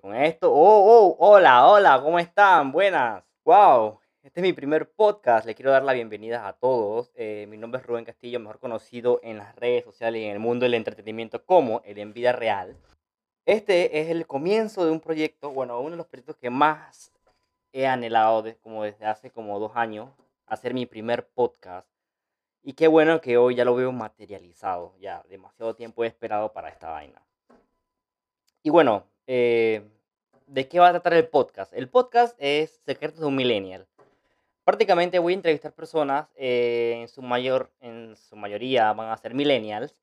Hola, hola, ¿cómo están? Buenas. Wow, este es mi primer podcast. Le quiero dar la bienvenida a todos. Eh, mi nombre es Rubén Castillo, mejor conocido en las redes sociales y en el mundo del entretenimiento como el en vida real. Este es el comienzo de un proyecto, bueno, uno de los proyectos que más he anhelado como desde hace como dos años, hacer mi primer podcast. Y qué bueno que hoy ya lo veo materializado. Ya demasiado tiempo he esperado para esta vaina. Y bueno, eh, ¿de qué va a tratar el podcast? El podcast es Secretos de un Millennial. Prácticamente voy a entrevistar personas, eh, en, su mayor, en su mayoría van a ser millennials,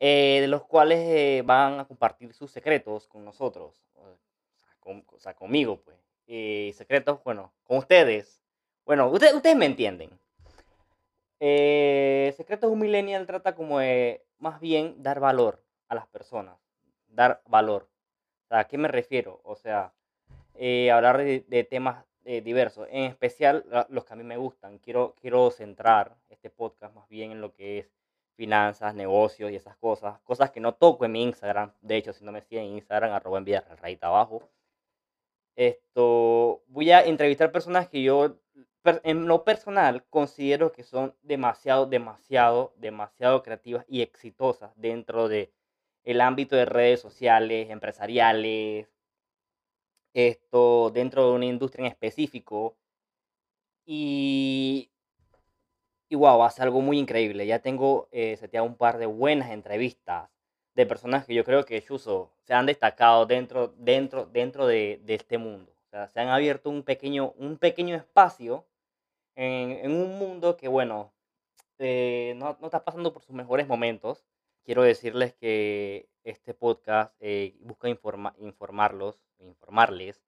eh, de los cuales van a compartir sus secretos con nosotros, o sea, conmigo, pues. secretos, bueno, con ustedes. Bueno, ustedes, ustedes me entienden. secretos de un millennial trata como de, más bien, dar valor a las personas dar valor. ¿A qué me refiero? O sea, eh, hablar de, temas eh, diversos, en especial los que a mí me gustan. Quiero, quiero centrar este podcast más bien en lo que es finanzas, negocios y esas cosas. Cosas que no toco en mi Instagram. De hecho, si no me siguen en Instagram, arroba enviar rayita abajo. Esto, voy a entrevistar personas que yo, en lo personal, considero que son demasiado, demasiado, demasiado creativas y exitosas dentro de el ámbito de redes sociales, empresariales, esto dentro de una industria en específico. Y, y wow, hace algo muy increíble. Ya tengo eh, seteado un par de buenas entrevistas de personas que yo creo que Chuso se han destacado dentro, dentro, dentro de, este mundo. Se han abierto un pequeño, un pequeño espacio en, en un mundo que, bueno, eh, no, no está pasando por sus mejores momentos quiero decirles que este podcast eh, busca informarlos, informarles.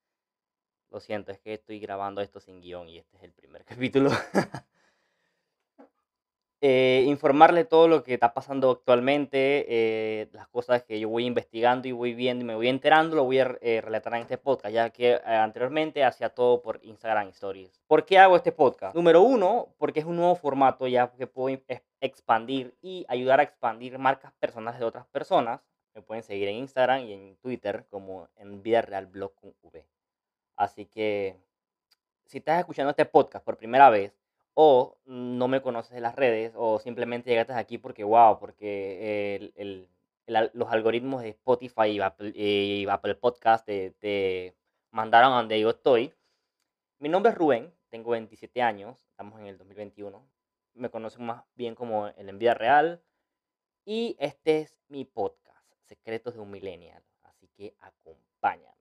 Lo siento, es que estoy grabando esto sin guion y este es el primer capítulo. Eh, informarle todo lo que está pasando actualmente, eh, las cosas que yo voy investigando y voy viendo y me voy enterando, lo voy a eh, relatar en este podcast, ya que anteriormente hacía todo por Instagram Stories. ¿Por qué hago este podcast? Número uno, porque es un nuevo formato ya que puedo expandir y ayudar a expandir marcas personales de otras personas. Me pueden seguir en Instagram y en Twitter como en Vida Real Blog V. Así que si estás escuchando este podcast por primera vez, o no me conoces de las redes, o simplemente llegaste aquí porque, wow, porque los algoritmos de Spotify y Apple, y Apple Podcast te, mandaron a donde yo estoy. Mi nombre es Rubén, tengo 27 años, estamos en el 2021. Me conocen más bien como el En Vida Real. Y este es mi podcast, Secretos de un Millennial. Así que acompáñame.